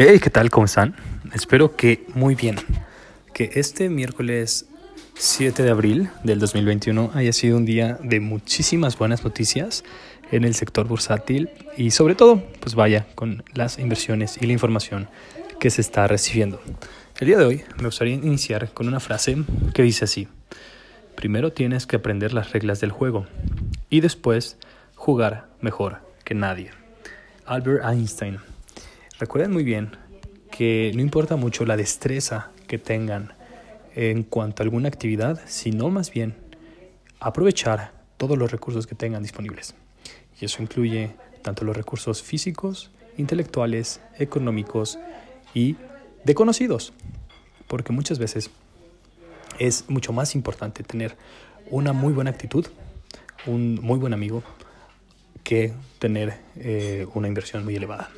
Hey, ¿qué tal? ¿Cómo están? Espero que muy bien. Que este miércoles 7 de abril del 2021 haya sido un día de muchísimas buenas noticias en el sector bursátil y sobre todo, pues vaya, con las inversiones y la información que se está recibiendo. El día de hoy me gustaría iniciar con una frase que dice así. Primero tienes que aprender las reglas del juego y después jugar mejor que nadie. Albert Einstein. Recuerden muy bien que no importa mucho la destreza que tengan en cuanto a alguna actividad, sino más bien aprovechar todos los recursos que tengan disponibles. Y eso incluye tanto los recursos físicos, intelectuales, económicos y de conocidos. Porque muchas veces es mucho más importante tener una muy buena actitud, un muy buen amigo, que tener eh, una inversión muy elevada.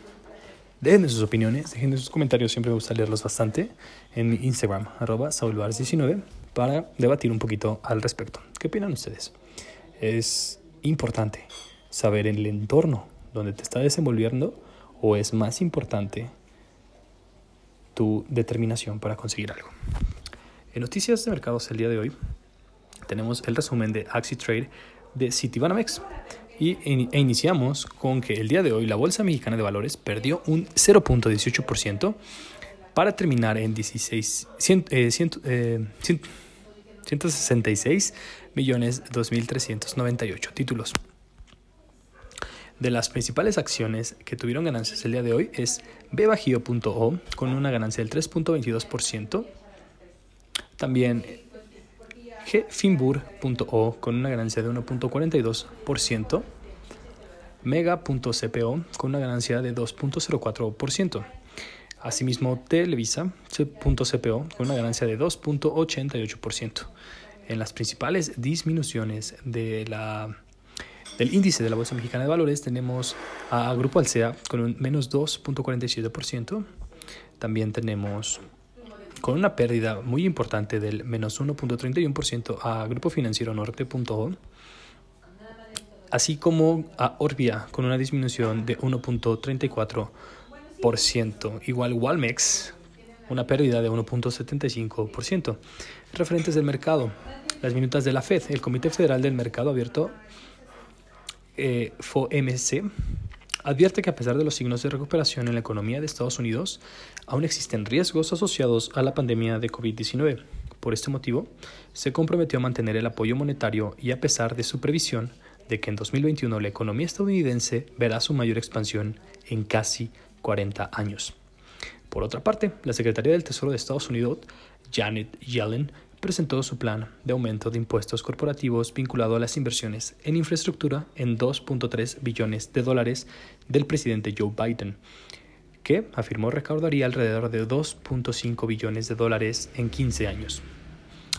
Déjenme sus opiniones, déjenme sus comentarios, siempre me gusta leerlos bastante en mi Instagram, arroba 19 para debatir un poquito al respecto. ¿Qué opinan ustedes? Es importante saber el entorno donde te está desenvolviendo o es más importante tu determinación para conseguir algo. En noticias de mercados el día de hoy tenemos el resumen de AxiTrade de Citibanamex. Y e iniciamos con que el día de hoy la Bolsa Mexicana de Valores perdió un 0.18% para terminar en 16, 166 millones 2.398 títulos. De las principales acciones que tuvieron ganancias el día de hoy es Bbajío.o con una ganancia del 3.22%. También gfinbur.o con una ganancia de 1.42%, mega.cpo con una ganancia de 2.04%. Asimismo, Televisa.cpo con una ganancia de 2.88%. En las principales disminuciones de la, del índice de la Bolsa Mexicana de Valores tenemos a Grupo Alsea con un menos 2.47%. También tenemos con una pérdida muy importante del menos 1.31% a Grupo Financiero Norte.o, así como a Orbia con una disminución de 1.34%, igual Walmex, una pérdida de 1.75%. Referentes del mercado, las minutas de la Fed, el Comité Federal del Mercado Abierto, eh, FOMC, advierte que a pesar de los signos de recuperación en la economía de Estados Unidos, aún existen riesgos asociados a la pandemia de COVID-19. Por este motivo, se comprometió a mantener el apoyo monetario y a pesar de su previsión de que en 2021 la economía estadounidense verá su mayor expansión en casi 40 años. Por otra parte, la Secretaría del Tesoro de Estados Unidos, Janet Yellen, presentó su plan de aumento de impuestos corporativos vinculado a las inversiones en infraestructura en 2.3 billones de dólares del presidente Joe Biden, que afirmó recaudaría alrededor de 2.5 billones de dólares en 15 años.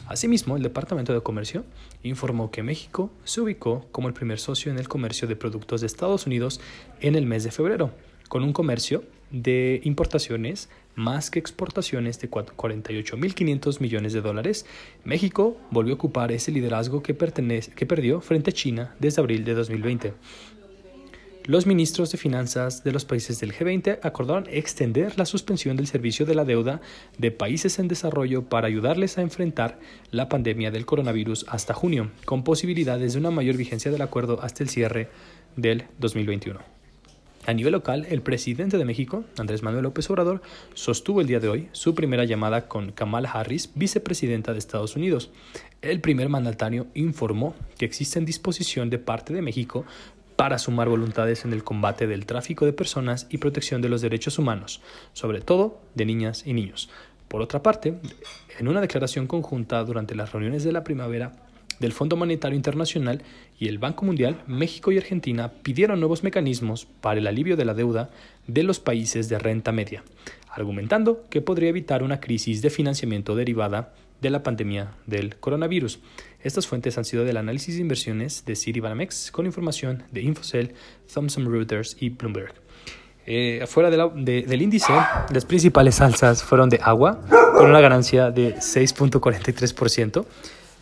Asimismo, el Departamento de Comercio informó que México se ubicó como el primer socio en el comercio de productos de Estados Unidos en el mes de febrero, con un comercio de importaciones más que exportaciones de 48.500 millones de dólares, México volvió a ocupar ese liderazgo que, que perdió frente a China desde abril de 2020. Los ministros de finanzas de los países del G20 acordaron extender la suspensión del servicio de la deuda de países en desarrollo para ayudarles a enfrentar la pandemia del coronavirus hasta junio, con posibilidades de una mayor vigencia del acuerdo hasta el cierre del 2021. A nivel local, el presidente de México, Andrés Manuel López Obrador, sostuvo el día de hoy su primera llamada con Kamala Harris, vicepresidenta de Estados Unidos. El primer mandatario informó que existe en disposición de parte de México para sumar voluntades en el combate del tráfico de personas y protección de los derechos humanos, sobre todo de niñas y niños. Por otra parte, en una declaración conjunta durante las reuniones de la primavera, del Fondo Monetario Internacional y el Banco Mundial, México y Argentina pidieron nuevos mecanismos para el alivio de la deuda de los países de renta media, argumentando que podría evitar una crisis de financiamiento derivada de la pandemia del coronavirus. Estas fuentes han sido del análisis de inversiones de Citibanamex con información de Infocel, Thomson Reuters y Bloomberg. Eh, afuera del índice, las principales alzas fueron de agua, con una ganancia de 6.43%,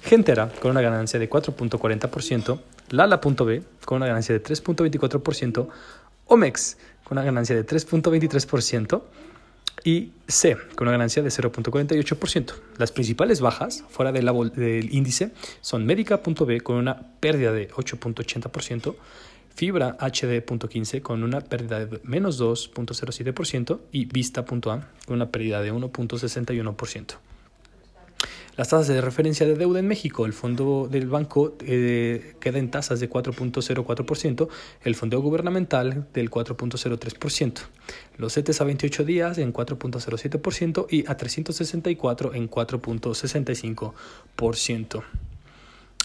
Gentera con una ganancia de 4.40%, Lala.b con una ganancia de 3.24%, Omex con una ganancia de 3.23%, y C, con una ganancia de 0.48%. Las principales bajas fuera del, índice son Médica.b con una pérdida de 8.80%, Fibra HD.15 con una pérdida de menos 2.07% y Vista.a con una pérdida de 1.61%. Las tasas de referencia de deuda en México, el fondo del banco eh, queda en tasas de 4.04%, el fondo gubernamental del 4.03%, los CETES a 28 días en 4.07% y a 364 en 4.65%.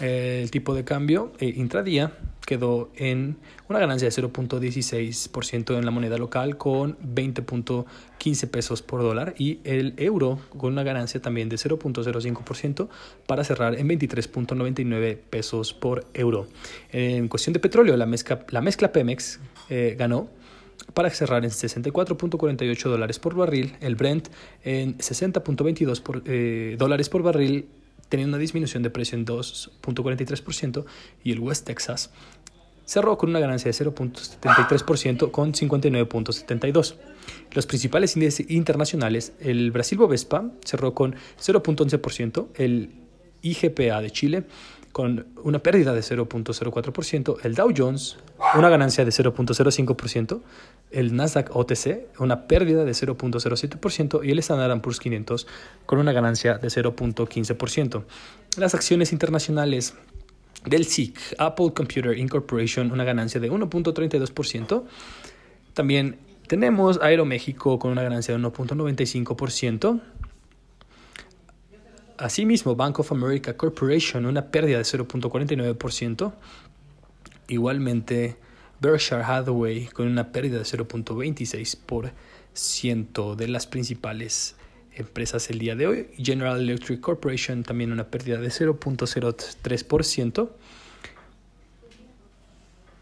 El tipo de cambio eh, intradía quedó en una ganancia de 0.16% en la moneda local con 20.15 pesos por dólar y el euro con una ganancia también de 0.05% para cerrar en 23.99 pesos por euro. En cuestión de petróleo, la mezcla, la mezcla Pemex eh, ganó para cerrar en 64.48 dólares por barril, el Brent en 60.22 eh, dólares por barril tenía una disminución de precio en 2.43% y el West Texas cerró con una ganancia de 0.73% con 59.72. Los principales índices internacionales, el Brasil Bovespa cerró con 0.11%, el IGPA de Chile con una pérdida de 0.04%, el Dow Jones una ganancia de 0.05%, el Nasdaq OTC una pérdida de 0.07% y el Standard Poor's 500 con una ganancia de 0.15%. Las acciones internacionales del SIC, Apple Computer Incorporation, una ganancia de 1.32%. También tenemos Aeroméxico con una ganancia de 1.95%. Asimismo, Bank of America Corporation, una pérdida de 0.49%. Igualmente, Berkshire Hathaway con una pérdida de 0.26% de las principales empresas el día de hoy. General Electric Corporation también una pérdida de 0.03%.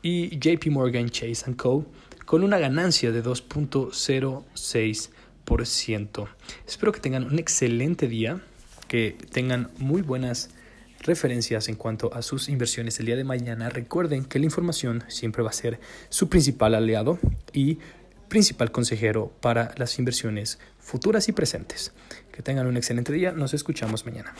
Y JP Morgan Chase Co. con una ganancia de 2.06%. Espero que tengan un excelente día, que tengan muy buenas referencias en cuanto a sus inversiones el día de mañana. Recuerden que la información siempre va a ser su principal aliado y principal consejero para las inversiones futuras y presentes. Que tengan un excelente día, nos escuchamos mañana.